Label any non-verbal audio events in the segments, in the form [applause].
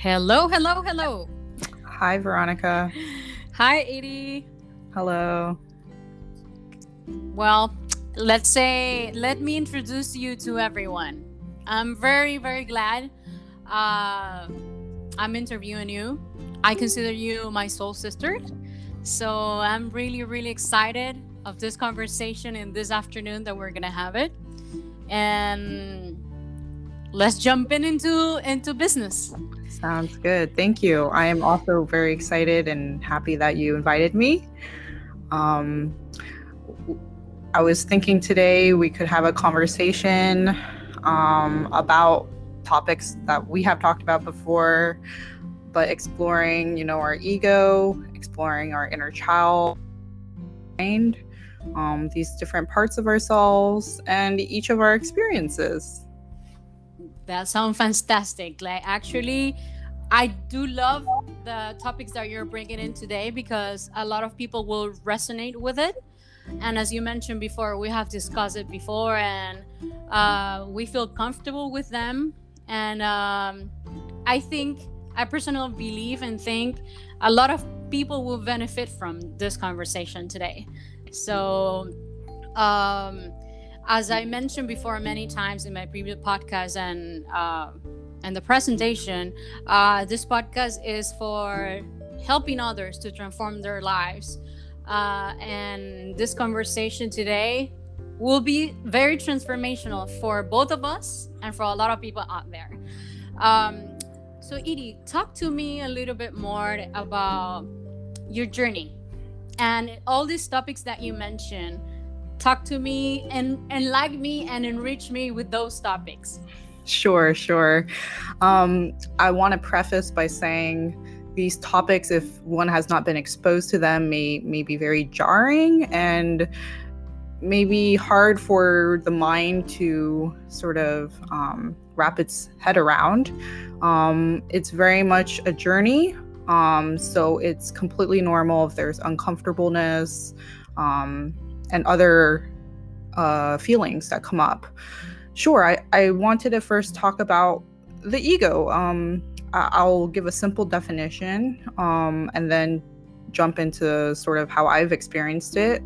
Hello, hello, hello. Hi, Veronica. Hi, Edie. Hello. Well, let's say, let me introduce you to everyone. I'm very, very glad uh, I'm interviewing you. I consider you my soul sister. So I'm really, really excited of this conversation in this afternoon that we're gonna have it. And let's jump in into into business. Sounds good. Thank you. I am also very excited and happy that you invited me. Um, I was thinking today we could have a conversation um, about topics that we have talked about before, but exploring, you know, our ego, exploring our inner child, mind, um, these different parts of ourselves, and each of our experiences. That sounds fantastic. Like actually, I do love the topics that you're bringing in today because a lot of people will resonate with it. And as you mentioned before, we have discussed it before, and uh, we feel comfortable with them. And um, I think I personally believe and think a lot of people will benefit from this conversation today. So, um, as I mentioned before many times in my previous podcast and uh, and the presentation, uh, this podcast is for helping others to transform their lives. Uh, and this conversation today will be very transformational for both of us and for a lot of people out there. Um, so, Edie, talk to me a little bit more about your journey and all these topics that you mentioned talk to me and enlighten me and enrich me with those topics. Sure, sure. Um, I want to preface by saying these topics, if one has not been exposed to them, may may be very jarring and maybe hard for the mind to sort of um, wrap its head around. Um, it's very much a journey. Um, so it's completely normal if there's uncomfortableness, um, and other uh, feelings that come up. Sure, I, I wanted to first talk about the ego. Um, I, will give a simple definition um, and then jump into sort of how I've experienced it.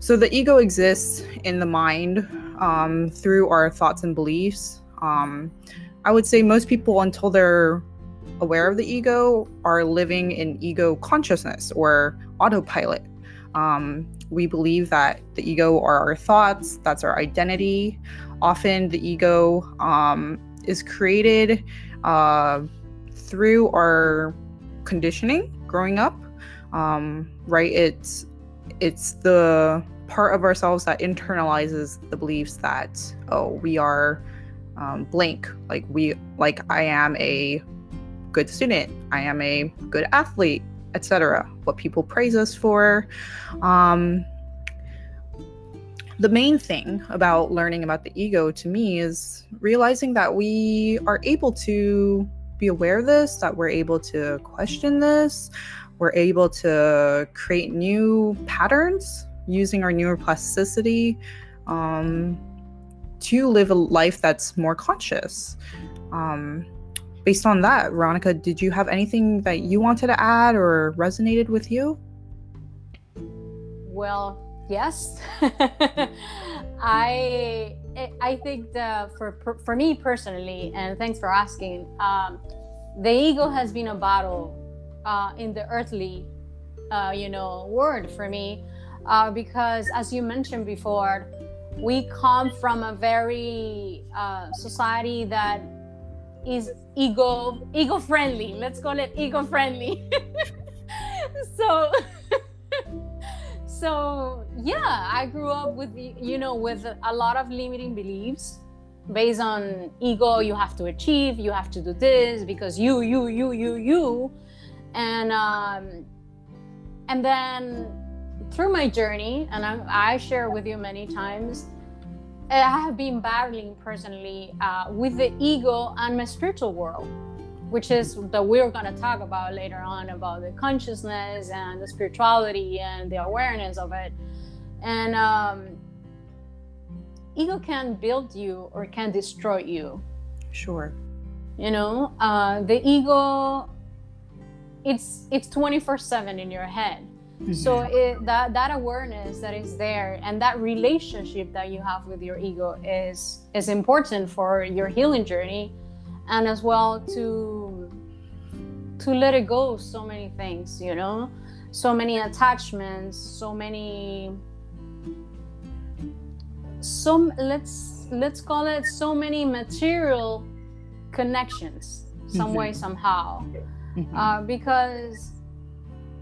So, the ego exists in the mind um, through our thoughts and beliefs. Um, I would say most people, until they're aware of the ego, are living in ego consciousness or autopilot. Um, we believe that the ego are our thoughts, that's our identity. Often the ego um, is created uh, through our conditioning growing up. Um, right? It's it's the part of ourselves that internalizes the beliefs that oh we are um, blank like we like I am a good student I am a good athlete etc. What people praise us for. Um, the main thing about learning about the ego to me is realizing that we are able to be aware of this, that we're able to question this, we're able to create new patterns using our neuroplasticity um, to live a life that's more conscious. Um, based on that, Veronica, did you have anything that you wanted to add or resonated with you? Well, yes. [laughs] I I think the for for me personally, and thanks for asking. Um, the ego has been a battle uh, in the earthly, uh, you know, word for me, uh, because as you mentioned before, we come from a very uh, society that is ego ego friendly. Let's call it ego friendly. [laughs] So [laughs] so yeah i grew up with you know with a lot of limiting beliefs based on ego. You have to achieve you have to do this because you you you you you. And um and then through my journey and I, I share with you many times I have been battling personally uh, with the ego and my spiritual world, which is that we're going to talk about later on about the consciousness and the spirituality and the awareness of it. And um, ego can build you or can destroy you. Sure. you know uh, the ego it's it's 24 7 in your head mm-hmm. so it, that that awareness that is there and that relationship that you have with your ego is is important for your healing journey and as well to to let it go so many things you know so many attachments so many some let's let's call it so many material connections some mm-hmm. way somehow mm-hmm. uh, because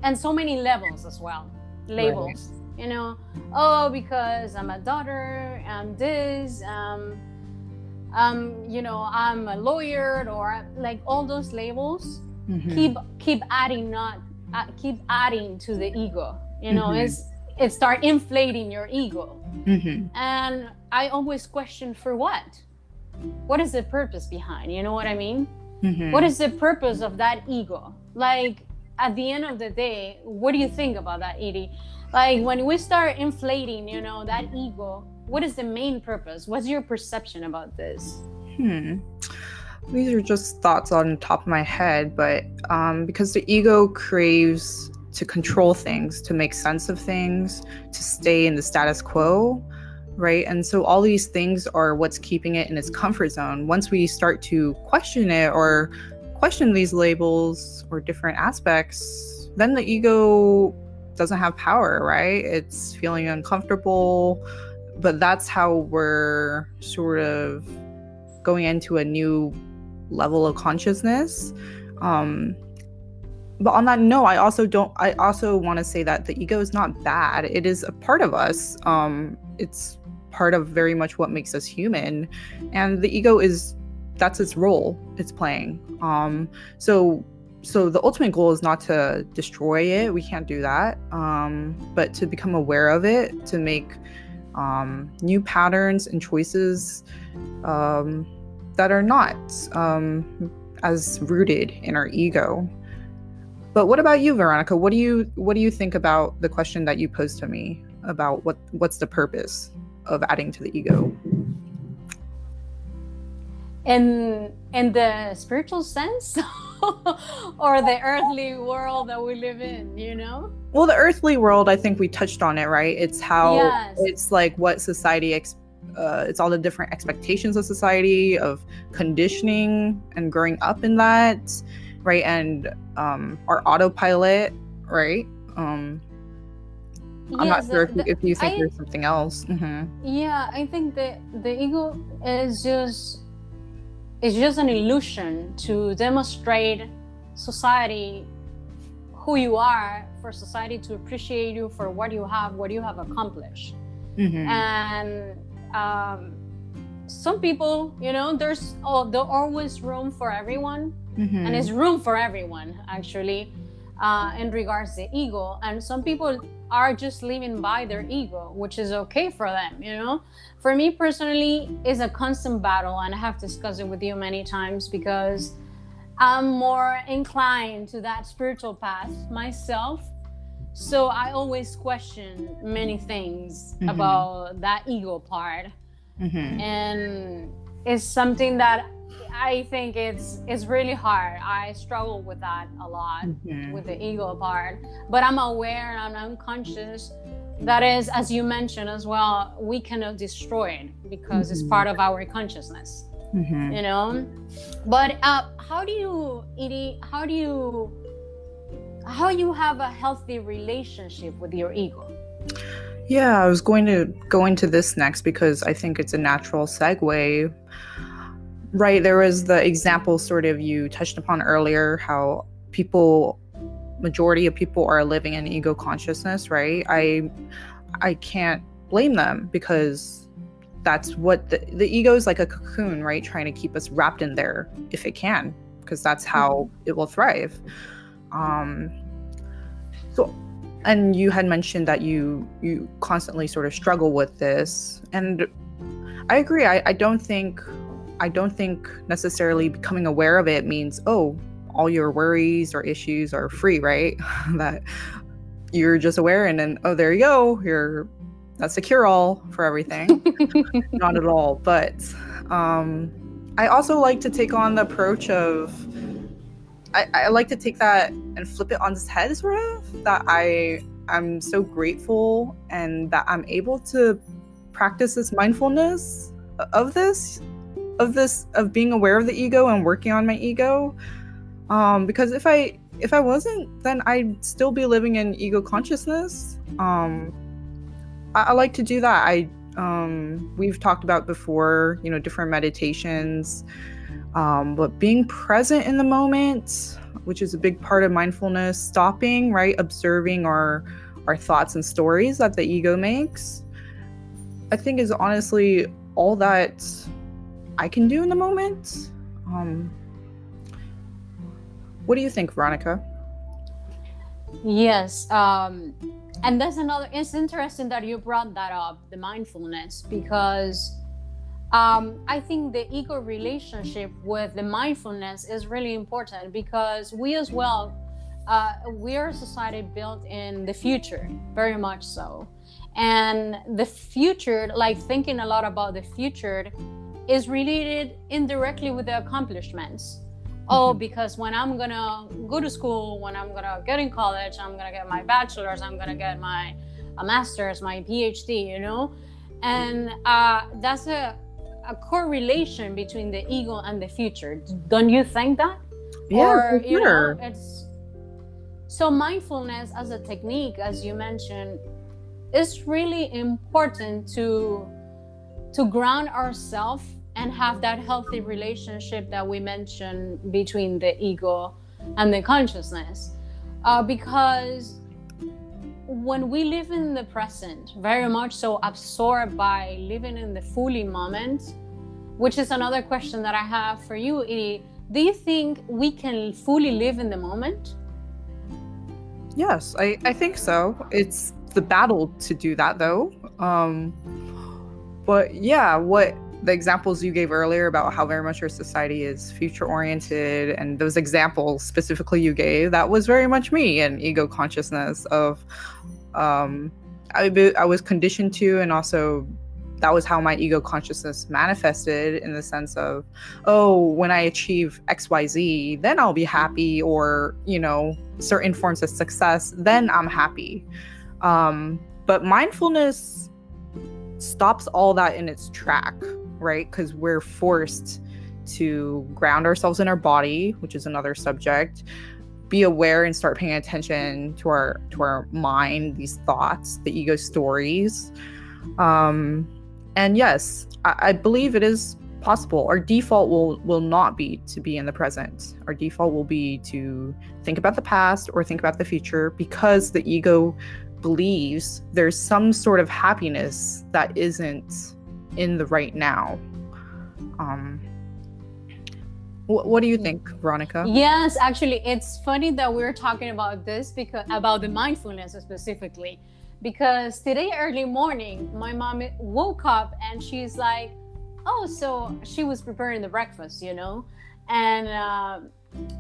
and so many levels as well labels right. you know oh because i'm a daughter i'm this um um you know i'm a lawyer or like all those labels mm-hmm. keep keep adding not uh, keep adding to the ego you know mm-hmm. it's it start inflating your ego mm-hmm. and i always question for what what is the purpose behind you know what i mean mm-hmm. what is the purpose of that ego like at the end of the day what do you think about that edie like when we start inflating you know that ego what is the main purpose what's your perception about this hmm these are just thoughts on top of my head but um, because the ego craves to control things to make sense of things to stay in the status quo right? And so all these things are what's keeping it in its comfort zone. Once we start to question it or question these labels or different aspects, then the ego doesn't have power, right? It's feeling uncomfortable. But that's how we're sort of going into a new level of consciousness. Um, but on that note, I also don't. I also want to say that the ego is not bad. It is a part of us. Um, it's part of very much what makes us human and the ego is that's its role it's playing. Um so so the ultimate goal is not to destroy it. We can't do that. Um but to become aware of it to make um new patterns and choices um that are not um as rooted in our ego. But what about you veronica? What do you what do you think about the question that you posed to me about what what's the purpose of adding to the ego in in the spiritual sense [laughs] or the earthly world that we live in you know well the earthly world i think we touched on it right it's how yes. it's like what society ex- uh, it's all the different expectations of society of conditioning and growing up in that right and um our autopilot right um I'm not sure if, you, if you think I, there's something else. Mm-hmm. Yeah, I think the the ego is just it's just an illusion to demonstrate society who you are for society to appreciate you for what you have, what you have accomplished. Mm-hmm. And um, some people, you know, there's oh, there's always room for everyone, mm-hmm. and it's room for everyone actually uh, in regards to ego. And some people are just living by their ego, which is okay for them, you know? For me personally, it's a constant battle, and I have discussed it with you many times because I'm more inclined to that spiritual path myself. So I always question many things mm-hmm. about that ego part. Mm-hmm. And it's something that I think it's it's really hard. I struggle with that a lot mm-hmm. with the ego part. But I'm aware and I'm unconscious. That is, as you mentioned as well, we cannot destroy it because mm-hmm. it's part of our consciousness. Mm-hmm. You know, but uh, how do you, Edie? How do you, how you have a healthy relationship with your ego? Yeah, I was going to go into this next because I think it's a natural segue right there was the example sort of you touched upon earlier how people majority of people are living in ego consciousness right? I i can't blame them because that's what the, the ego is like a cocoon right? Trying to keep us wrapped in there if it can because that's how mm-hmm. it will thrive. Um so and you had mentioned that you you constantly sort of struggle with this and i agree i, I don't think I don't think necessarily becoming aware of it means, oh, all your worries or issues are free, right? [laughs] that you're just aware and then, oh, there you go. You're that's a cure all for everything. [laughs] Not at all. But um, I also like to take on the approach of I, I like to take that and flip it on its head sort of that I I'm so grateful and that I'm able to practice this mindfulness of this of this of being aware of the ego and working on my ego. Um because if I if I wasn't then I'd still be living in ego consciousness. Um I, I like to do that. I um we've talked about before you know different meditations um, but being present in the moment which is a big part of mindfulness stopping right observing our our thoughts and stories that the ego makes i think is honestly all that i can do in the moment um, what do you think veronica yes um, and that's another it's interesting that you brought that up the mindfulness because um, I think the ego relationship with the mindfulness is really important because we as well, uh, we are a society built in the future, very much so. And the future, like thinking a lot about the future, is related indirectly with the accomplishments. Oh, mm-hmm. because when I'm gonna go to school, when I'm gonna get in college, I'm gonna get my bachelor's, I'm gonna get my a master's, my PhD, you know, and uh, that's a a correlation between the ego and the future. Don't you think that? Yeah, or, you sure. know, it's so mindfulness as a technique, as you mentioned, is really important to to ground ourselves and have that healthy relationship that we mentioned between the ego and the consciousness. Uh, because when we live in the present, very much so absorbed by living in the fully moment, which is another question that I have for you, Edie. Do you think we can fully live in the moment? Yes, I, I think so. It's the battle to do that, though. Um, but yeah, what the examples you gave earlier about how very much our society is future oriented and those examples specifically you gave that was very much me and ego consciousness of um I, I was conditioned to and also that was how my ego consciousness manifested in the sense of oh when i achieve xyz then i'll be happy or you know certain forms of success then i'm happy. Um but mindfulness stops all that in its track right? Because we're forced to ground ourselves in our body which is another subject. Be aware and start paying attention to our to our mind these thoughts the ego stories. Um and yes I, I, believe it is possible. Our default will will not be to be in the present. Our default will be to think about the past or think about the future because the ego believes there's some sort of happiness that isn't in the right now. Um what do you think, Veronica? Yes, actually, it's funny that we're talking about this because about the mindfulness specifically, because today early morning, my mom woke up and she's like, "Oh, so she was preparing the breakfast, you know," and uh,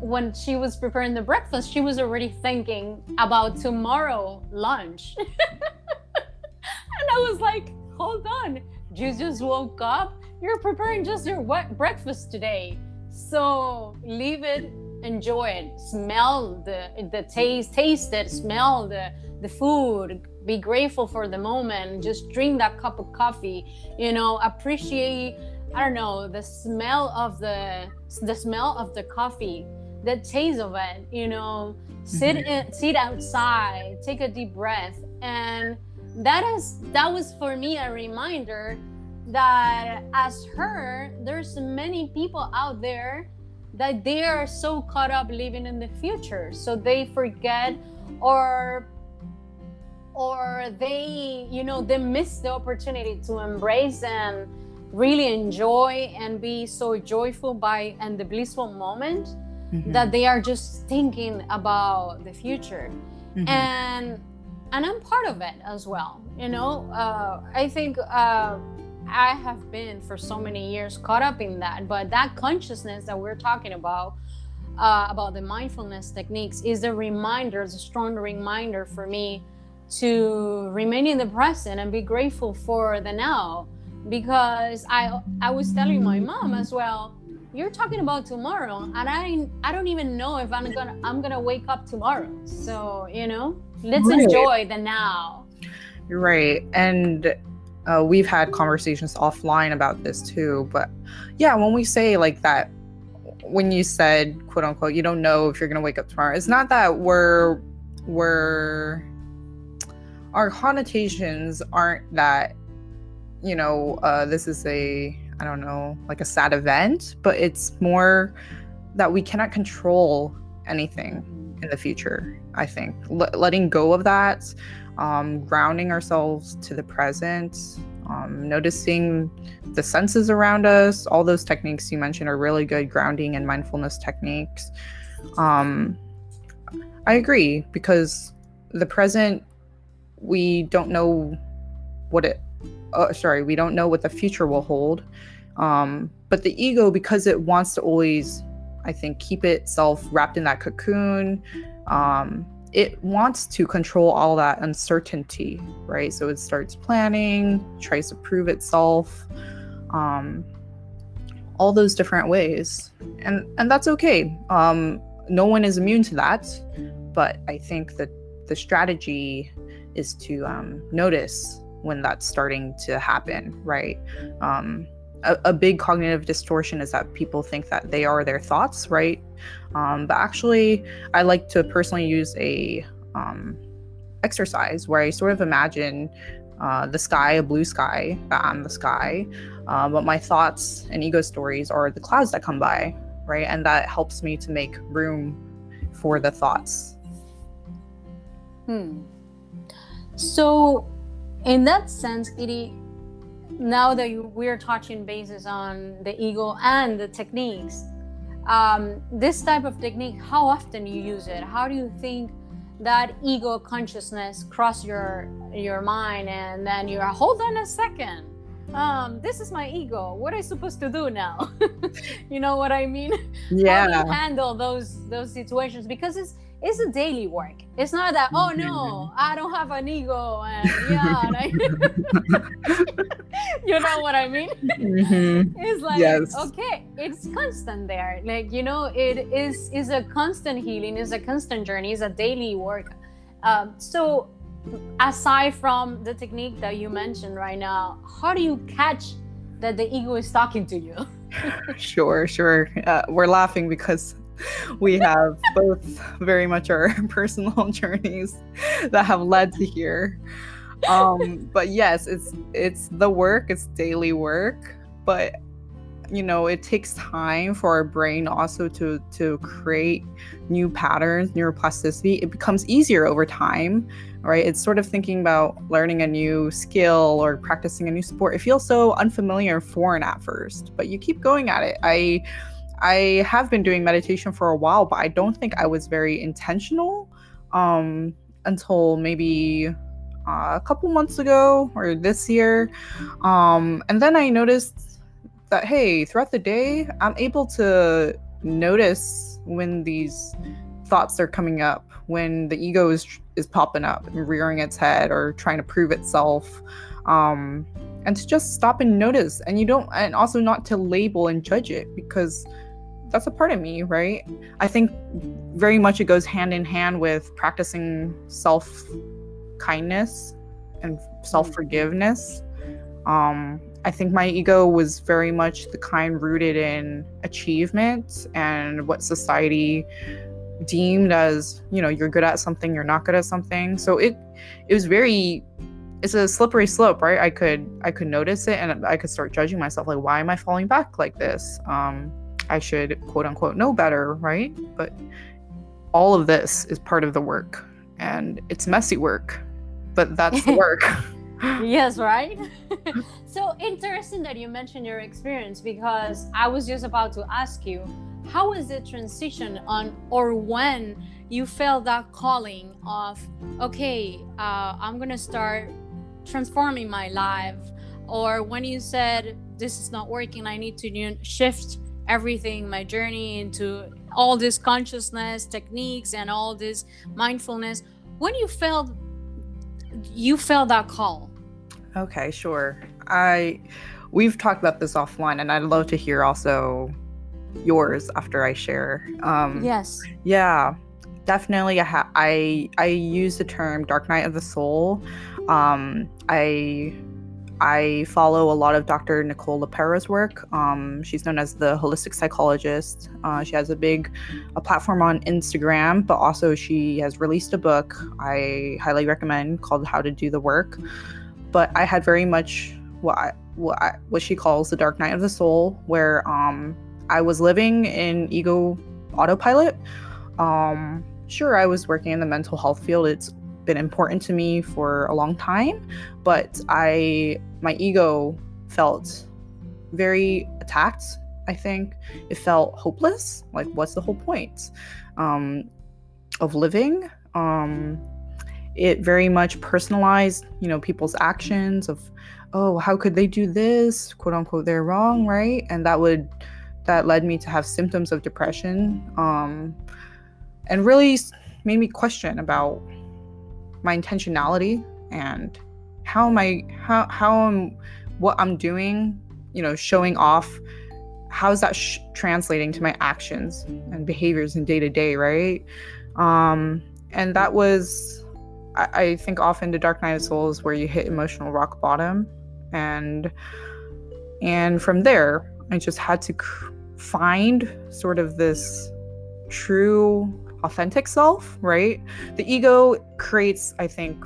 when she was preparing the breakfast, she was already thinking about tomorrow lunch, [laughs] and I was like, "Hold on, you just woke up. You're preparing just your breakfast today." So leave it, enjoy it, smell the the taste, taste it, smell the the food, be grateful for the moment, just drink that cup of coffee, you know, appreciate I don't know, the smell of the the smell of the coffee, the taste of it, you know, sit mm-hmm. in, sit outside, take a deep breath. And that is that was for me a reminder that as her there's many people out there that they are so caught up living in the future so they forget or or they you know they miss the opportunity to embrace and really enjoy and be so joyful by and the blissful moment mm-hmm. that they are just thinking about the future mm-hmm. and and i'm part of it as well you know uh, i think uh, I have been for so many years caught up in that. But that consciousness that we're talking about, uh, about the mindfulness techniques, is a reminder, it's a strong reminder for me to remain in the present and be grateful for the now. Because I, I was telling my mom as well, you're talking about tomorrow and i i don't even know if i'm gonna i'm gonna wake up tomorrow so you know let's right. enjoy the now right and uh, we've had conversations offline about this too but yeah when we say like that when you said quote unquote you don't know if you're gonna wake up tomorrow it's not that we're we're our connotations aren't that you know uh, this is a i don't know like a sad event but it's more that we cannot control anything in the future i think. L- letting go of that um, grounding ourselves to the present um, noticing the senses around us all those techniques you mentioned are really good grounding and mindfulness techniques. Um, i agree because the present we don't know what it uh, sorry we don't know what the future will hold. Um, but the ego because it wants to always i think keep itself wrapped in that cocoon. Um, it wants to control all that uncertainty right? So it starts planning tries to prove itself um, all those different ways. And and that's okay. Um, no one is immune to that but i think that the strategy is to um, notice when that's starting to happen, right? Um, a, a, big cognitive distortion is that people think that they are their thoughts, right? Um, but actually, I like to personally use a um, exercise where I sort of imagine uh, the sky, a blue sky, that I'm the sky, uh, but my thoughts and ego stories are the clouds that come by, right? And that helps me to make room for the thoughts. Hmm. So, in that sense, Kitty, now that you, we're touching bases on the ego and the techniques, um, this type of technique, how often you use it? How do you think that ego consciousness cross your your mind, and then you're hold on a second, um, this is my ego. What am I supposed to do now? [laughs] you know what I mean? Yeah. How do you handle those those situations? Because it's it's a daily work. It's not that oh no, mm-hmm. I don't have an ego and [laughs] yeah, I, [laughs] you know what I mean? Mm-hmm. It's like yes. okay, it's constant there. Like you know, it is is a constant healing, is a constant journey, is a daily work. Um, so aside from the technique that you mentioned right now, how do you catch that the ego is talking to you? [laughs] sure, sure. Uh, we're laughing because [laughs] we have both very much our [laughs] personal [laughs] journeys that have led to here. Um but yes it's it's the work it's daily work but you know it takes time for our brain also to to create new patterns neuroplasticity. It becomes easier over time right? It's sort of thinking about learning a new skill or practicing a new sport. It feels so unfamiliar and foreign at first but you keep going at it. I I have been doing meditation for a while, but I don't think I was very intentional um, until maybe uh, a couple months ago or this year. Um, and then I noticed that, hey, throughout the day, I'm able to notice when these thoughts are coming up, when the ego is, is popping up and rearing its head or trying to prove itself. Um, and to just stop and notice and you don't and also not to label and judge it because that's a part of me, right? I think very much it goes hand in hand with practicing self kindness and self forgiveness. Um, I think my ego was very much the kind rooted in achievement and what society deemed as, you know, you're good at something, you're not good at something. So it it was very it's a slippery slope, right? I could I could notice it and I could start judging myself like why am I falling back like this? Um I should quote unquote know better, right? But all of this is part of the work and it's messy work, but that's the [laughs] work. yes, right? [laughs] so interesting that you mentioned your experience because I was just about to ask you how was the transition on or when you felt that calling of okay uh, i'm gonna start transforming my life or when you said this is not working i need to shift everything my journey into all this consciousness techniques and all this mindfulness when you felt you felt that call okay sure i we've talked about this offline and i'd love to hear also yours after I share. Um, yes. Yeah, definitely. I, ha- I I use the term dark night of the soul. Um, I I follow a lot of Dr. Nicole LePera's work. Um, she's known as the holistic psychologist. Uh, she has a big a platform on Instagram, but also she has released a book I highly recommend called How to Do the Work. But I had very much what I, what I, what she calls the dark night of the soul, where um, I was living in ego autopilot. Um, sure, I was working in the mental health field. It's been important to me for a long time, but I my ego felt very attacked. I think it felt hopeless. Like, what's the whole point um, of living? Um, it very much personalized, you know, people's actions of, oh, how could they do this? "Quote unquote," they're wrong, right? And that would that led me to have symptoms of depression, um, and really made me question about my intentionality and how am I how how am what I'm doing, you know, showing off how is that sh- translating to my actions and behaviors in day to day, right? Um, and that was, I, I think, often the dark night of souls where you hit emotional rock bottom, and and from there, I just had to find sort of this true, authentic self, right? The ego creates, I think,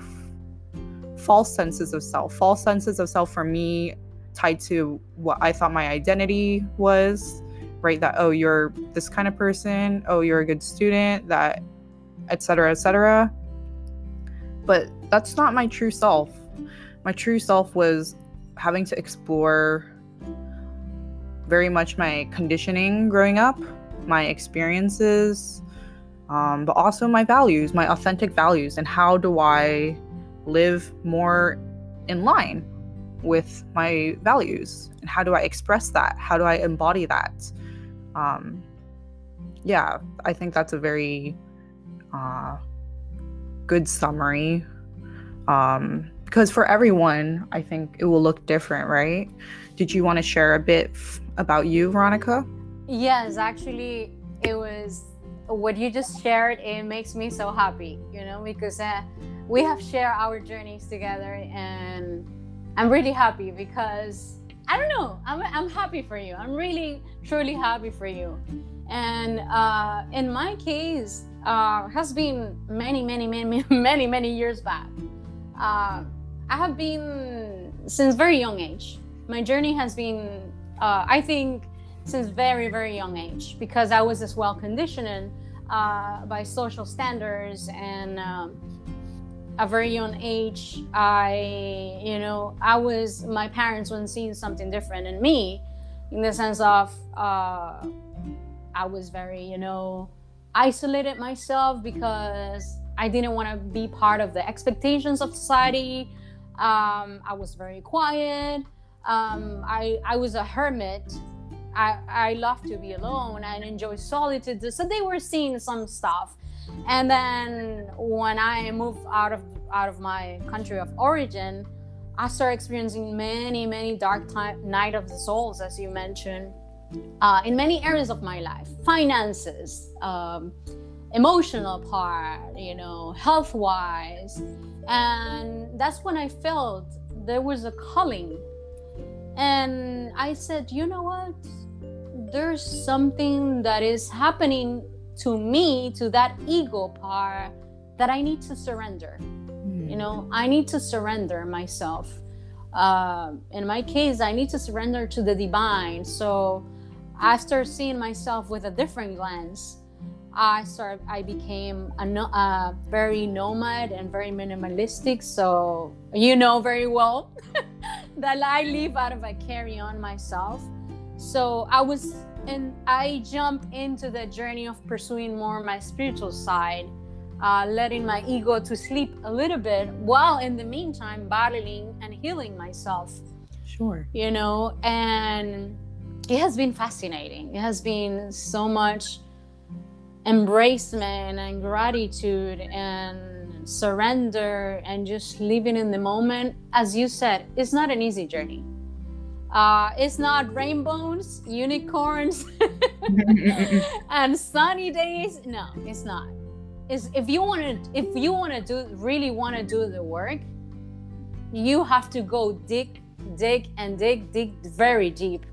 false senses of self. False senses of self for me tied to what I thought my identity was, right? That oh, you're this kind of person, oh, you're a good student, that etc. etc. But that's not my true self. My true self was having to explore very much my conditioning growing up, my experiences, um, but also my values, my authentic values, and how do I live more in line with my values? And how do i express that? How do i embody that? Um yeah i think that's a very uh good summary. Um because for everyone i think it will look different right? Did you want to share a bit f- about you veronica? Yes actually it was what you just shared it makes me so happy you know because uh, we have shared our journeys together and i'm really happy because i don't know i'm, I'm happy for you. I'm really truly happy for you. And uh, in my case uh, has been many many many [laughs] many many years back. Uh, i have been since very young age my journey has been uh, i think since very very young age because i was as well conditioned uh, by social standards and um, a very young age i you know i was my parents when seeing something different in me in the sense of uh, i was very you know isolated myself because i didn't want to be part of the expectations of society. Um, i was very quiet. Um, I, I was a hermit I, I love to be alone and enjoy solitude. So they were seeing some stuff. And then when i moved out of out of my country of origin i started experiencing many many dark time night of the souls as you mentioned uh, in many areas of my life. Finances um, emotional part you know health wise and that's when i felt there was a calling. And i said you know what there's something that is happening to me to that ego part that i need to surrender. Mm. you know i need to surrender myself. Uh, in my case i need to surrender to the divine. So i seeing myself with a different lens i start i became a, no, a very nomad and very minimalistic. So you know very well [laughs] that i live out of a carry on myself so i was and I jumped into the journey of pursuing more my spiritual side, uh, letting my ego to sleep a little bit, while in the meantime battling and healing myself. Sure. You know, and it has been fascinating. It has been so much embracement and gratitude and surrender and just living in the moment. As you said, it's not an easy journey uh, it's not rainbows, unicorns, [laughs] and sunny days, no, it's not. Is if you want to, if you want to do, really want to do the work, you have to go dig, dig, and dig, dig very deep.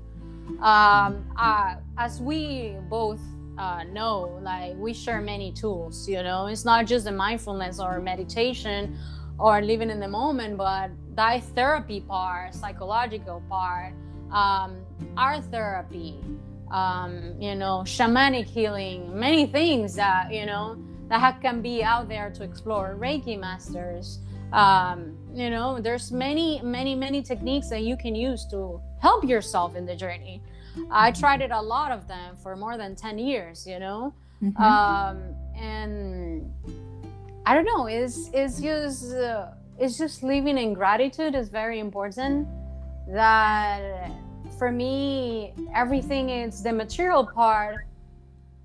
Um, uh, as we both uh, know, like we share many tools. You know, it's not just the mindfulness or meditation or living in the moment, but that therapy part, psychological part, um, art therapy, um, you know, shamanic healing, many things that you know that can be out there to explore. Reiki masters, um, you know, there's many, many, many techniques that you can use to help yourself in the journey. I tried it a lot of them for more than 10 years, you know? Mm-hmm. Um, and I don't know, it's, it's just, uh, it's just living in gratitude is very important. That for me, everything is the material part.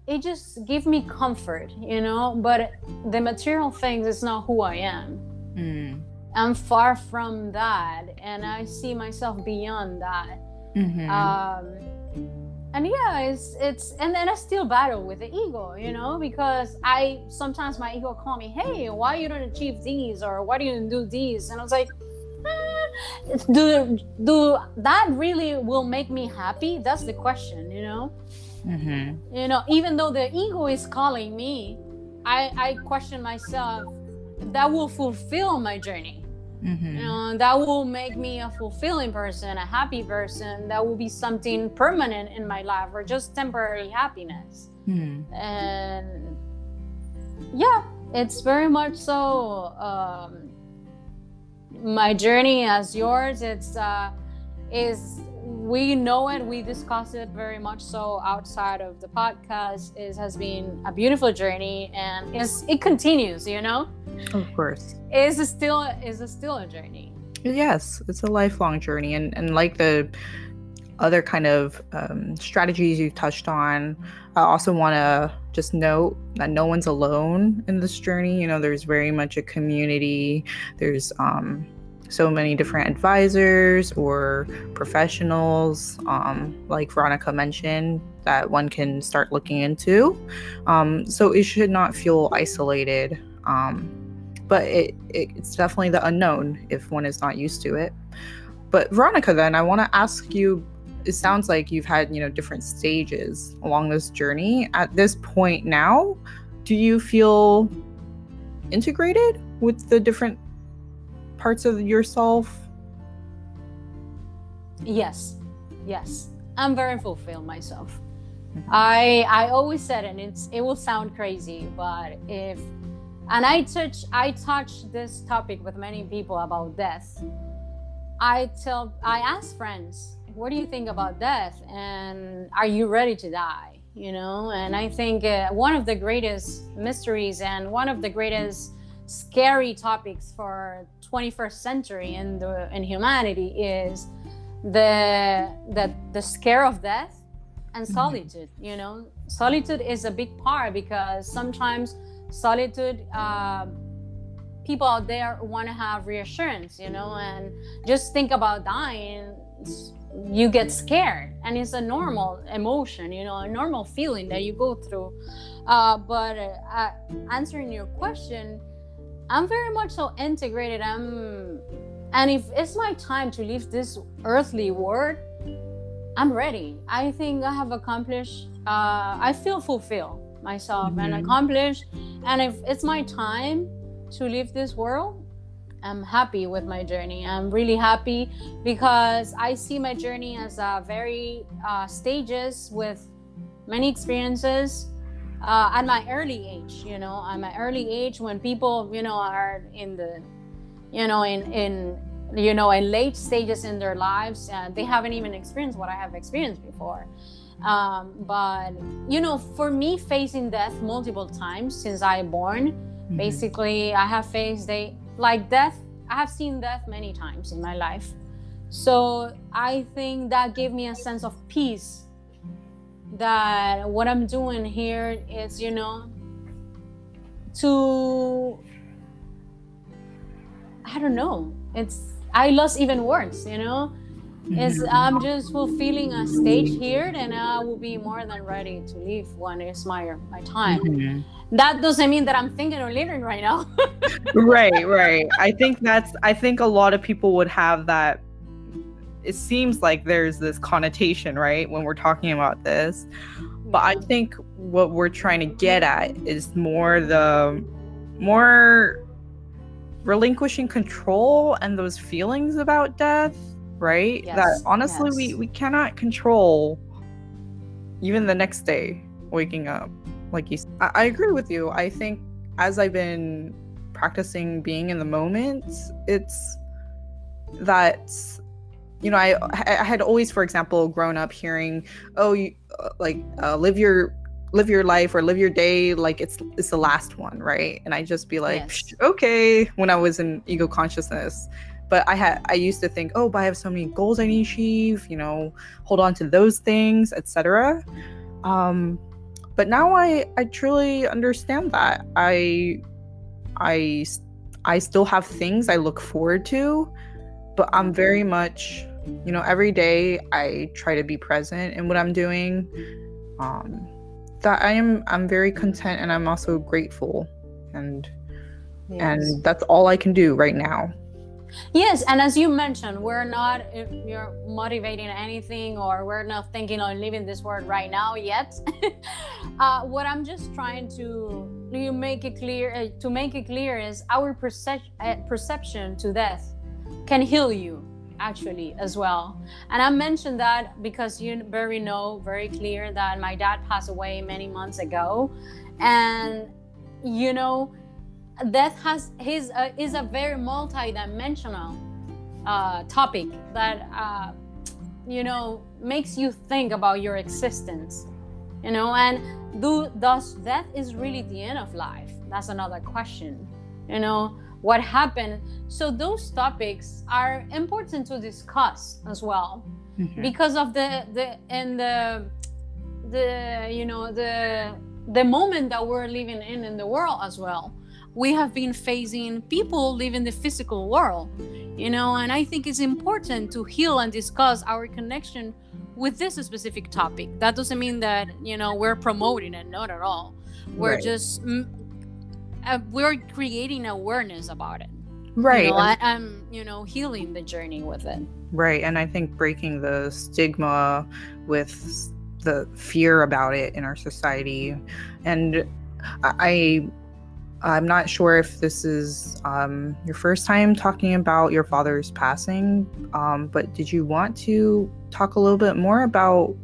It just gives me comfort, you know, but the material things is not who I am. Mm. I'm far from that, and I see myself beyond that. Mm-hmm. Um, and yeah it's it's and then i still battle with the ego you know because i sometimes my ego call me hey why you don't achieve these? Or why do you do these? And i was like eh, do do that really will make me happy? That's the question you know? Mm-hmm. you know even though the ego is calling me i i question myself that will fulfill my journey Mm-hmm. That will make me a fulfilling person, a happy person. That will be something permanent in my life or just temporary happiness. Mm-hmm. And yeah, it's very much so um, my journey as yours. It's uh, is we know it we discuss it very much so outside of the podcast. It has been a beautiful journey and it's, it continues you know? Of course. Is still is still a journey. Yes it's a lifelong journey and and like the other kind of um, strategies you touched on i also want to just note that no one's alone in this journey. You know there's very much a community. There's um so many different advisors or professionals, um, like Veronica mentioned, that one can start looking into. Um, so it should not feel isolated. Um, but it, it, it's definitely the unknown if one is not used to it. But Veronica, then I want to ask you. It sounds like you've had you know different stages along this journey. At this point now, do you feel integrated with the different parts of yourself? Yes. Yes. I'm very fulfilled myself. Mm-hmm. I I always said and it's it will sound crazy, but if and I touch I touch this topic with many people about death. I tell I ask friends, what do you think about death and are you ready to die? You know, and I think uh, one of the greatest mysteries and one of the greatest scary topics for 21st century in the in humanity is the the the scare of death and mm-hmm. solitude you know? Solitude is a big part because sometimes solitude uh, people out there want to have reassurance you know? And just think about dying you get scared and it's a normal emotion you know a normal feeling that you go through. Uh, but uh, answering your question I'm very much so integrated. I'm, and if it's my time to leave this earthly world, I'm ready. I think I have accomplished. Uh, I feel fulfilled myself mm-hmm. and accomplished. And if it's my time to leave this world, I'm happy with my journey. I'm really happy because I see my journey as a very uh, stages with many experiences uh, at my early age you know at my early age when people you know are in the you know in in you know in late stages in their lives and they haven't even experienced what i have experienced before um, but you know for me facing death multiple times since i born mm-hmm. basically i have faced they like death i have seen death many times in my life so i think that gave me a sense of peace that what I'm doing here is, you know, to I don't know. It's I lost even words, you know. is Mhm. I'm just fulfilling a stage here, and I will be more than ready to leave when it's my my time. Mhm. That doesn't mean that I'm thinking of leaving right now. [laughs] right right i think that's i think a lot of people would have that it seems like there's this connotation right when we're talking about this. But i think what we're trying to get at is more the more relinquishing control and those feelings about death right? That honestly we yes. we cannot control even the next day waking up like you I agree with you. I think as i've been practicing being in the moment it's that you know i i had always for example grown up hearing oh you uh, like uh, live your live your life or live your day like it's it's the last one right? And i just be like Yes. Okay when i was in ego consciousness. But i had i used to think oh but i have so many goals i need to achieve you know hold on to those things etc um but now i i truly understand that. I I I still have things i look forward to but i'm very much you know every day i try to be present in what i'm doing um that i am i'm very content and i'm also grateful and Yes. and that's all i can do right now Yes, and as you mentioned, we're not if you're motivating anything or we're not thinking on leaving this world right now yet. [laughs] uh, what I'm just trying to you make it clear uh, to make it clear is our percep- uh, perception to death can heal you actually as well. And I mentioned that because you very know very clear that my dad passed away many months ago, and you know death has his uh, is a very multi-dimensional uh, topic that uh, you know makes you think about your existence you know? And do thus death is really the end of life. That's another question you know what happened. So those topics are important to discuss as well. Mm-hmm. Because of the the and the the you know the the moment that we're living in in the world as well. We have been facing people live in the physical world you know and i think it's important to heal and discuss our connection with this specific topic. That doesn't mean that you know we're promoting it not at all. We're Right. just uh, we're creating awareness about it right you know, and- I, i'm you know healing the journey with it Right. And I think breaking the stigma with the fear about it in our society. And I I'm not sure if this is um, your first time talking about your father's passing, um, but did you want to talk a little bit more about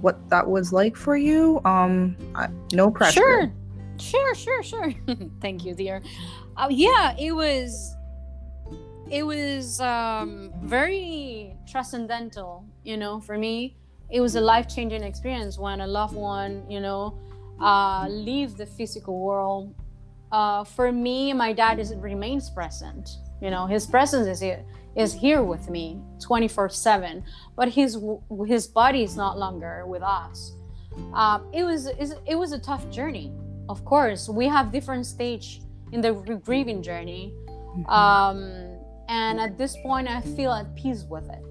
what that was like for you? Um, I, no pressure. Sure, sure, sure, sure. [laughs] Thank you, dear. Uh, yeah, it was. It was um, very transcendental, you know, for me. It was a life changing experience when a loved one, you know, uh, leaves the physical world. Uh, for me, my dad is remains present. You know, his presence is here, is here with me 24 7, but his his body is not longer with us. Uh, it was it was a tough journey. Of course, we have different stage in the grieving journey, um, and at this point, I feel at peace with it,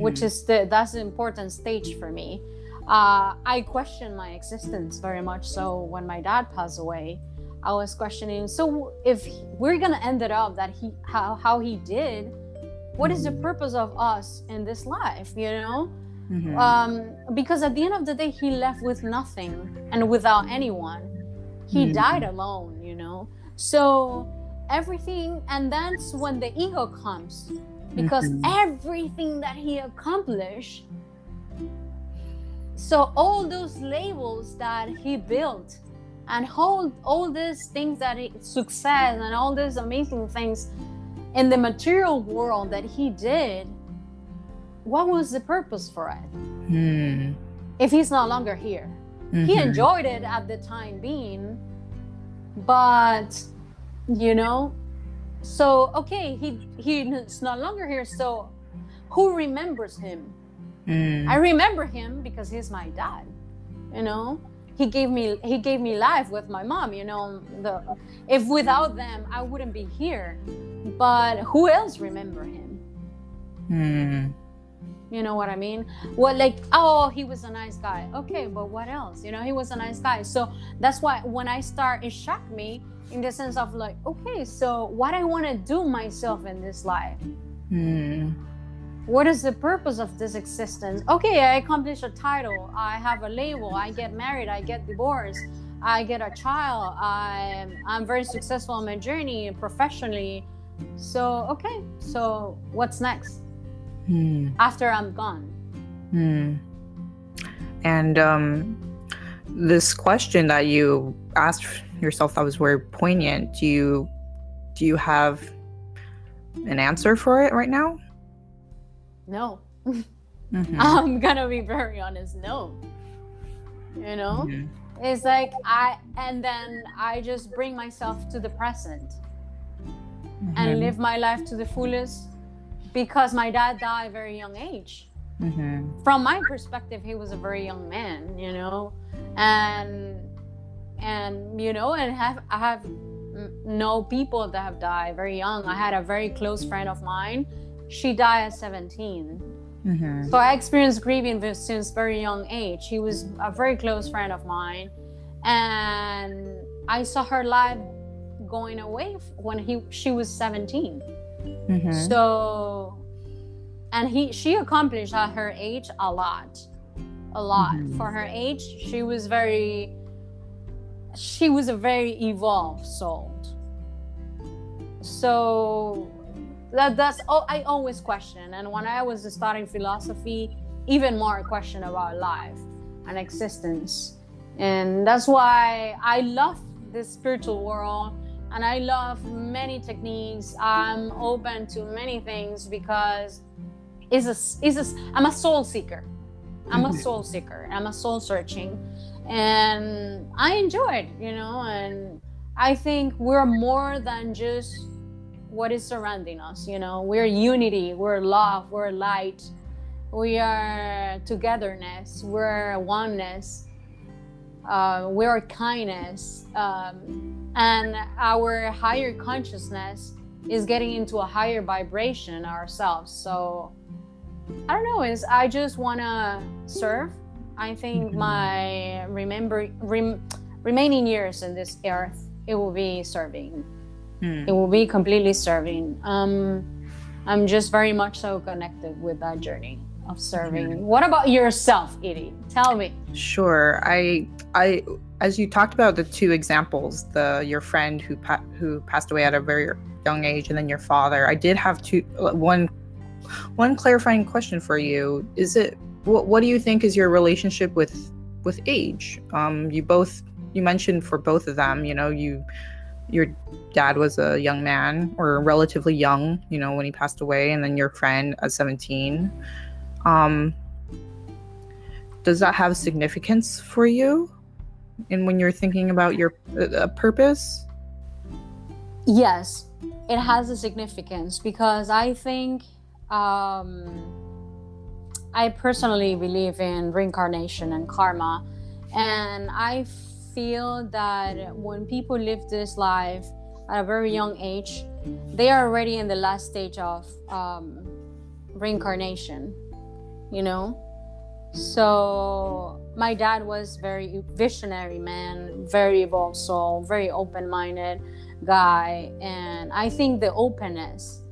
which is the that's the important stage for me. Uh, I question my existence very much. So when my dad passed away, I was questioning. So if we're gonna end it up that he how how he did, what is the purpose of us in this life? You know Mhm. um, because at the end of the day he left with nothing and without anyone he Mhm. died alone you know so everything and that's when the ego comes because Mhm. everything that he accomplished so all those labels that he built and all, all these things that he, success and all these amazing things in the material world that he did what was the purpose for it Hmm. if he's no longer here. He Mhm. enjoyed it at the time being, but you know, so okay, he he's no longer here. So who remembers him? Mm. I remember him because he's my dad. You know, he gave me he gave me life with my mom. You know, the if without them I wouldn't be here. But who else remember him? Mm. You know what I mean? Well, like, oh, he was a nice guy. Okay, but what else? You know, he was a nice guy. So that's why when I start, it shocked me in the sense of like, okay, so what I want to do myself in this life. Hmm. What is the purpose of this existence? Okay, I accomplish a title. I have a label. I get married. I get divorced. I get a child. I'm I'm very successful in my journey professionally. So okay, so what's next Hmm. after I'm gone? Hmm. And um, this question that you asked yourself that was very poignant. Do you do you have an answer for it right now? No, Mhm. [laughs] I'm gonna be very honest. No, you know. Mhm. It's like I and then I just bring myself to the present and Mhm. live my life to the fullest because my dad died very young age. Mhm. From my perspective, he was a very young man, you know, and and you know, and have I have know people that have died very young. I had a very close friend of mine. She died at 17. Mhm. So I experienced grieving since very young age. He was a very close friend of mine, and I saw her life going away when he she was 17. Mhm. So, and he she accomplished at her age a lot, a lot Mhm. for her age. She was very, she was a very evolved soul. So that that's all I always question. And when I was studying philosophy, even more question about life and existence. And that's why I love this spiritual world and I love many techniques. I'm open to many things because it's a, it's a, I'm a soul seeker. I'm a Mhm. soul seeker. I'm a soul searching. And I enjoy it, you know, and I think we're more than just what is surrounding us, you know. We're unity, we're love, we're light, we are togetherness, we're oneness, uh, we're kindness, um, and our higher consciousness is getting into a higher vibration ourselves. So I don't know. Is I just wanna serve. I think Mhm. my remember rem, remaining years in this earth, it will be serving. Hmm. It will be completely serving. Um, I'm just very much so connected with that journey of serving. What about yourself, Edie? Tell me. Sure. I I as you talked about the two examples, the your friend who pa- who passed away at a very young age and then your father. I did have two one one clarifying question for you. Is it what what do you think is your relationship with with age? Um you both you mentioned for both of them, you know, you your dad was a young man or relatively young, you know, when he passed away and then your friend at 17. Um does that have significance for you and when you're thinking about your uh, purpose Yes, it has a significance because I think um, I personally believe in reincarnation and karma, and I feel that when people live this life at a very young age, they are already in the last stage of um, reincarnation. You know, so my dad was very visionary man, very evolved soul, very open-minded guy. And i think the openness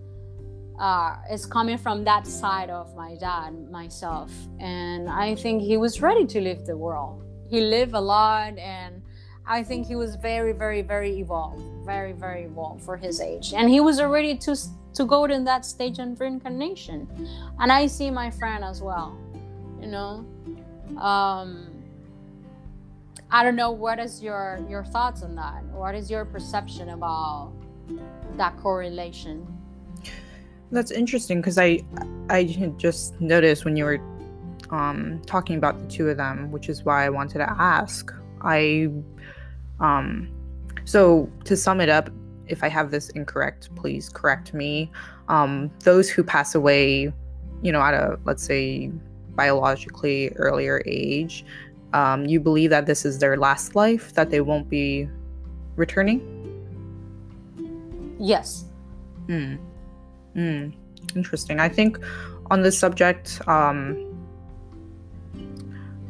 uh, is coming from that side of my dad myself. And i think he was ready to live the world. He lived a lot and i think he was very very very evolved very very evolved for his age. And he was already to to go to that stage of reincarnation. And i see my friend as well you know um I don't know what is your your thoughts on that. What is your perception about that correlation? that's interesting because i i just noticed when you were um talking about the two of them which is why i wanted to ask i um so to sum it up if i have this incorrect please correct me um those who pass away you know at a let's say biologically earlier age um you believe that this is their last life that they won't be returning Yes. Hmm. Hmm. Interesting. I think on this subject, um,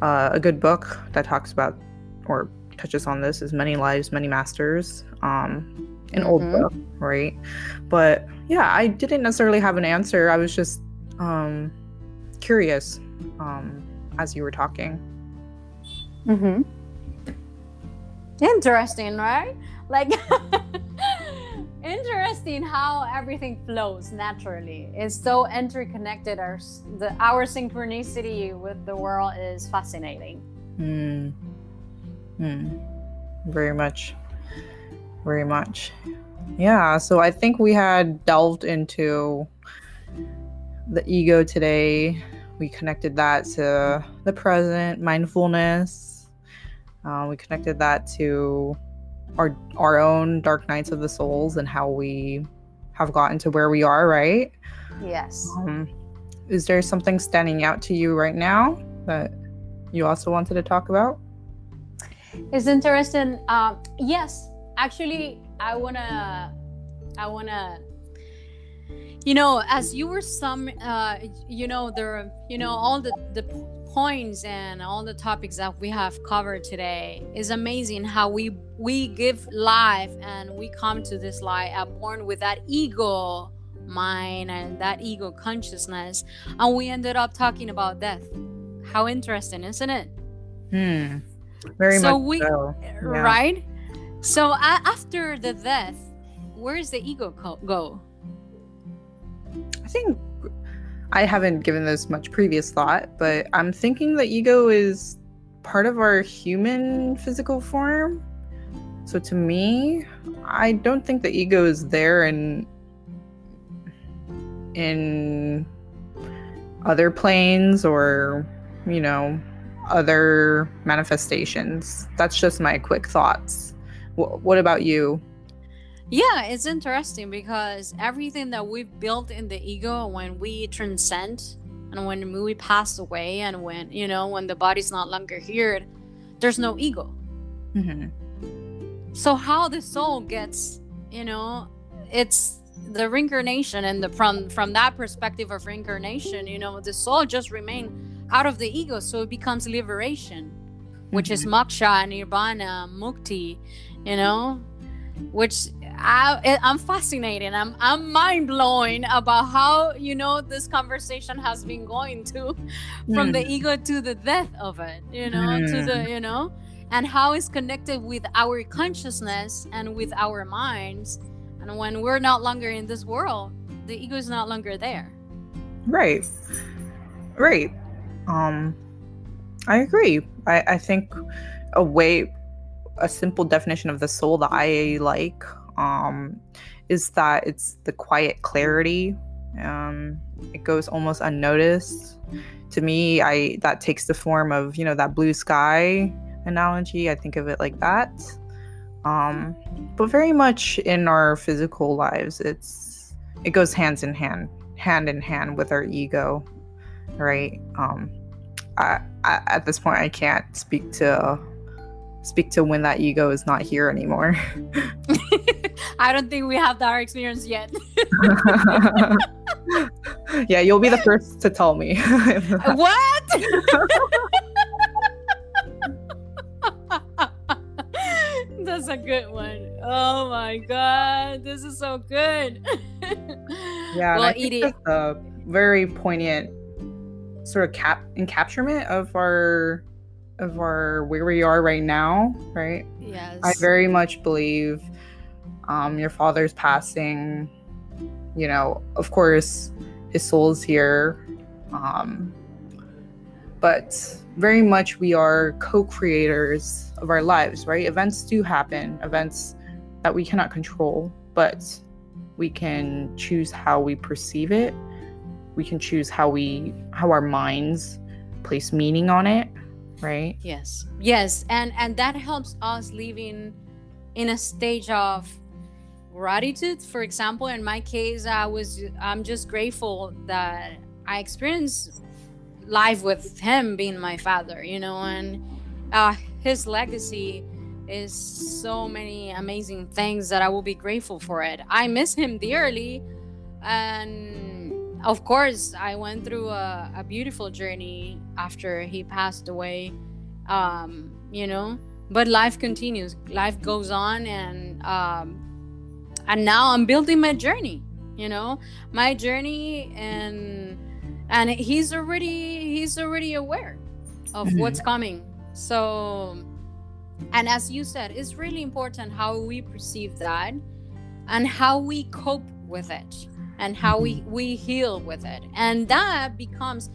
uh, a good book that talks about or touches on this is Many Lives, Many Masters. Um, an mm-hmm. old book, right? But yeah, I didn't necessarily have an answer. I was just um, curious um, as you were talking. Mm-hmm. Interesting, right? Like [laughs] interesting how everything flows naturally. It's so interconnected. Our the our synchronicity with the world is fascinating. Hmm. Hmm. Very much. Very much. Yeah. So I think we had delved into the ego today. We connected that to the present, mindfulness. Uh, we connected that to our our own dark nights of the souls and how we have gotten to where we are, right? Yes. Um, is there something standing out to you right now that you also wanted to talk about? It's interesting. Uh, yes, actually, I wanna, I wanna you know as you were some uh you know there you know all the the points and all the topics that we have covered today is amazing how we we give life and we come to this life uh, born with that ego mind and that ego consciousness. And we ended up talking about death. How interesting isn't it? Hmm. Very so much we so. Yeah. right? So uh, after the death where does the ego go I think I haven't given this much previous thought, but I'm thinking that ego is part of our human physical form. So to me, I don't think the ego is there in in other planes or, you know, other manifestations. That's just my quick thoughts. What about you? Yeah, it's interesting because everything that we've built in the ego when we transcend and when we pass away and when, you know, when the body's not longer here, there's no ego. Mm-hmm. So, how the soul gets, you know, it's the reincarnation and the from from that perspective of reincarnation you know the soul just remain out of the ego so it becomes liberation which mm-hmm. is moksha nirvana mukti you know which I, I'm fascinated. I'm I'm mind blowing about how you know this conversation has been going to, [laughs] from mm. the ego to the death of it. You know, mm. to the hmm. you know, and how it's connected with our consciousness and with our minds. And when we're not longer in this world, the ego is not longer there. Right. Right. Um, I agree. I I think a way a simple definition of the soul that I like um, is that it's the quiet clarity. Um, it goes almost unnoticed. To me, I that takes the form of you know that blue sky analogy. I think of it like that. Um, but very much in our physical lives, it's it goes hands in hand, hand in hand with our ego, right? Um, I, I, at this point, I can't speak to speak to when that ego is not here anymore. [laughs] I don't think we have that experience yet. [laughs] yeah, you'll be the first to tell me. [laughs] what? [laughs] That's a good one. Oh my god, this is so good. yeah, well, that's a very poignant sort of cap encapturement of our of our where we are right now, right? Yes. I very much believe um, your father's passing. You know, of course, his soul's here, um, but very much we are co-creators of our lives, right? Events do happen, events that we cannot control, but we can choose how we perceive it. We can choose how we how our minds place meaning on it right yes yes and and that helps us living in a stage of gratitude for example in my case i was i'm just grateful that i experienced life with him being my father you know and uh, his legacy is so many amazing things that i will be grateful for it i miss him dearly and of course, I went through a, a beautiful journey after he passed away. Um, you know, but life continues. Life goes on, and um, and now I'm building my journey. You know, my journey, and and he's already he's already aware of mm-hmm. what's coming. So, and as you said, it's really important how we perceive that and how we cope with it and how we we heal with it and that becomes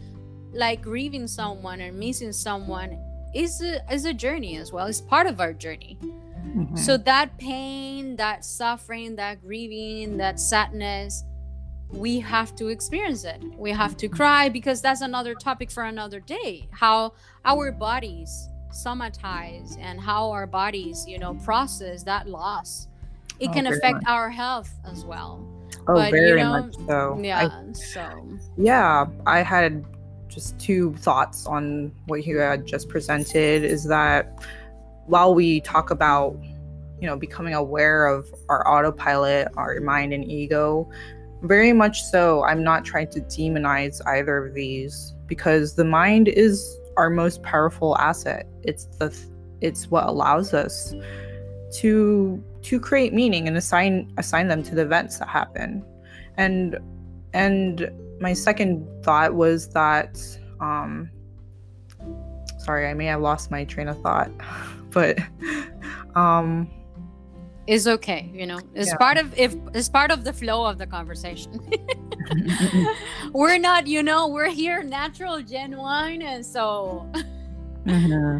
like grieving someone and missing someone is a, is a journey as well it's part of our journey mm-hmm. so that pain that suffering that grieving that sadness we have to experience it we have to cry because that's another topic for another day how our bodies somatize and how our bodies you know process that loss it oh, can affect much. our health as well Oh, but, very you know, much so. Yeah. I, so. Yeah, I had just two thoughts on what you had just presented. Is that while we talk about, you know, becoming aware of our autopilot, our mind and ego, very much so. I'm not trying to demonize either of these because the mind is our most powerful asset. It's the it's what allows us to to create meaning and assign assign them to the events that happen and and my second thought was that um sorry i may have lost my train of thought [laughs] but um is okay you know it's yeah. part of if it's part of the flow of the conversation [laughs] we're not you know we're here natural genuine and so mm-hmm.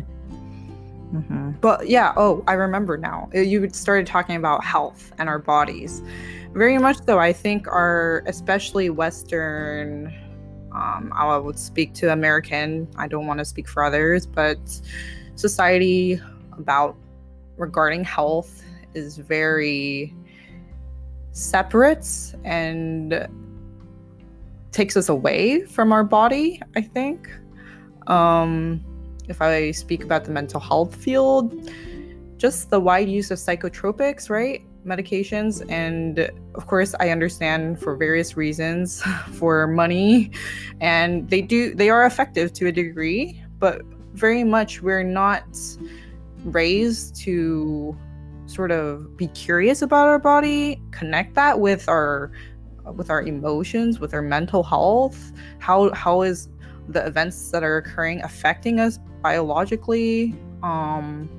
Mm-hmm. But yeah, oh, I remember now. Uh, you started talking about health and our bodies. Very much so. I think our, especially Western, um, I would speak to American, I don't want to speak for others, but society about regarding health is very separate and takes us away from our body, I think. Um, if I speak about the mental health field, just the wide use of psychotropics, right? Medications. And of course, I understand for various reasons [laughs] for money, and they do, they are effective to a degree, but very much we're not raised to sort of be curious about our body, connect that with our with our emotions, with our mental health. How how is the events that are occurring affecting us biologically? Um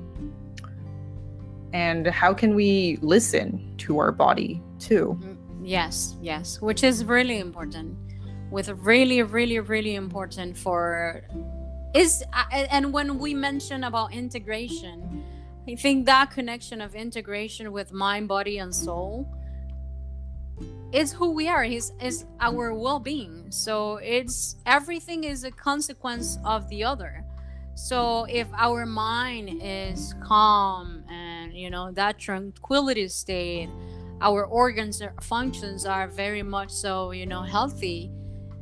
and how can we listen to our body too? Mm, yes yes which is really important. With really really really important for is uh, and when we mention about integration i think that connection of integration with mind body and soul is who we are. Is is our well-being. So it's everything is a consequence of the other. So if our mind is calm and you know that tranquility state our organs functions are very much so you know healthy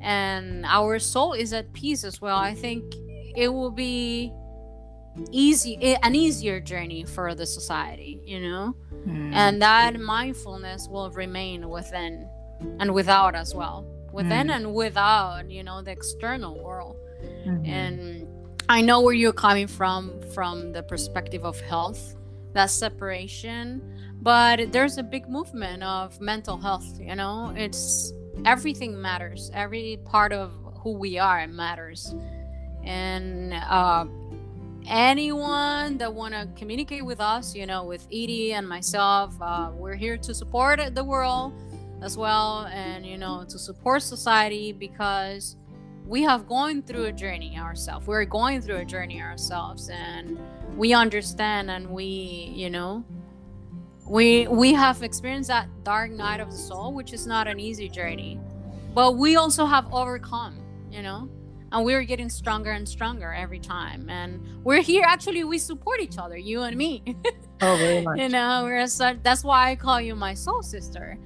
and our soul is at peace as well i think it will be easy an easier journey for the society you know mm. and that mindfulness will remain within and without as well within mm. and without you know the external world mm-hmm. and I know where you're coming from from the perspective of health, that separation, but there's a big movement of mental health, you know? It's everything matters. Every part of who we are matters. And uh, anyone that want to communicate with us, you know, with Edie and myself, uh, we're here to support the world as well and, you know, to support society because we have gone through a journey ourselves. We're going through a journey ourselves and we understand and we you know we we have experienced that dark night of the soul which is not an easy journey. But we also have overcome you know and we're getting stronger and stronger every time. And we're here actually we support each other you and me. [laughs] Oh very much. You know we're such that's why i call you my soul sister.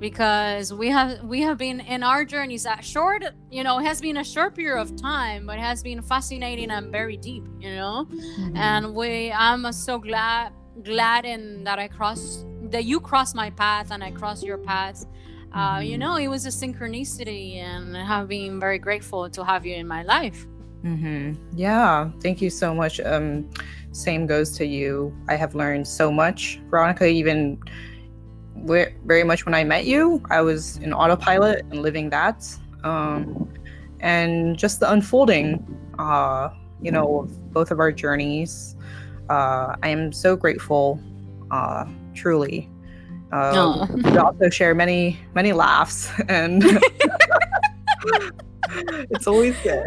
Because we have we have been in our journeys that short you know has been a short period of time but has been fascinating and very deep you know? Mm-hmm. and we i'm so glad glad in that i cross that you cross my path and i cross your path uh, you know, it was a synchronicity, and I've been very grateful to have you in my life. Mm-hmm. Yeah, thank you so much. Um, same goes to you. I have learned so much, Veronica. Even very much when I met you, I was in autopilot and living that. Um, and just the unfolding, uh, you know, of both of our journeys. Uh, I am so grateful, uh, truly. Uh, we also share many, many laughs, [laughs] and [laughs] it's always good.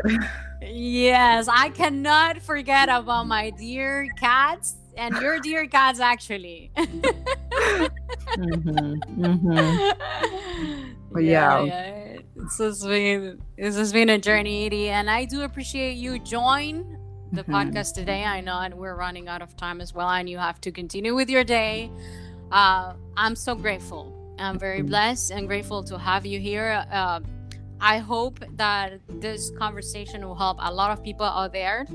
Yes, I cannot forget about my dear cats and your dear cats, actually. mm-hmm, [laughs] mm-hmm. But yeah. yeah, yeah. This has been this has been a journey, Edie, and I do appreciate you join the mm-hmm. podcast today. I know we're running out of time as well, and you have to continue with your day. Uh, I'm so grateful. I'm very mm-hmm. blessed and grateful to have you here. Uh, I hope that this conversation will help a lot of people out there.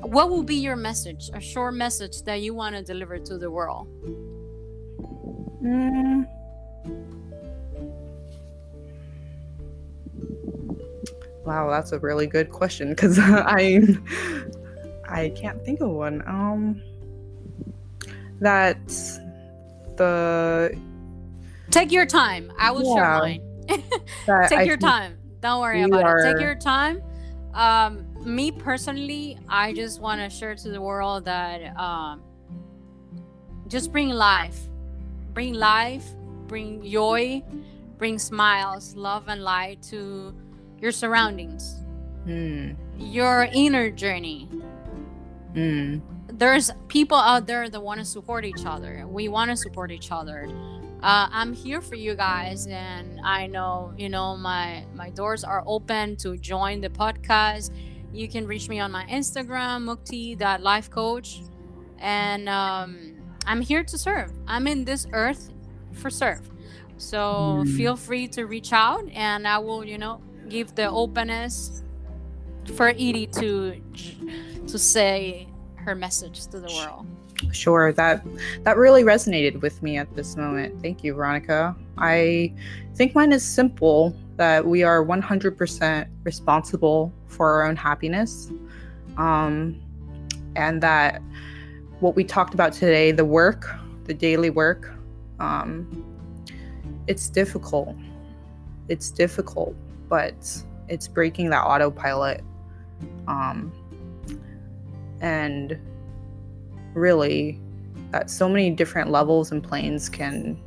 What will be your message, a short message that you want to deliver to the world? Mm. Wow, that's a really good question because [laughs] I I can't think of one. Um, that the take your time. I will yeah, share mine. [laughs] [laughs] Take I your time. Don't worry about are... it. Take your time. Um, me personally, I just want to share to the world that um, just bring life, bring life, bring joy, bring smiles, love, and light to your surroundings, mm. your inner journey. Mm. There's people out there that want to support each other. We want to support each other. Uh, i'm here for you guys and i know you know my my doors are open to join the podcast. You can reach me on my instagram mukti.lifecoach and um, i'm here to serve. I'm in this earth for serve. So mm. feel free to reach out and i will you know give the openness for edie to to say her message to the world Sure, that that really resonated with me at this moment. Thank you, Veronica. I think mine is simple that we are 100% responsible for our own happiness. Um, and that what we talked about today, the work, the daily work, um, it's difficult. It's difficult, but it's breaking that autopilot. Um, and really that so many different levels and planes can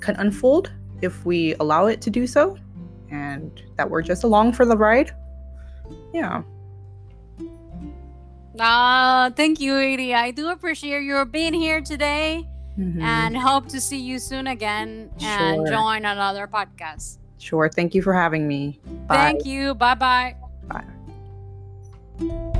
can unfold if we allow it to do so and that we're just along for the ride yeah uh, thank you, Edie. I do appreciate your being here today mm-hmm. and hope to see you soon again and sure. join another podcast. Sure. Thank you for having me. Bye. Thank you. Bye-bye. Bye.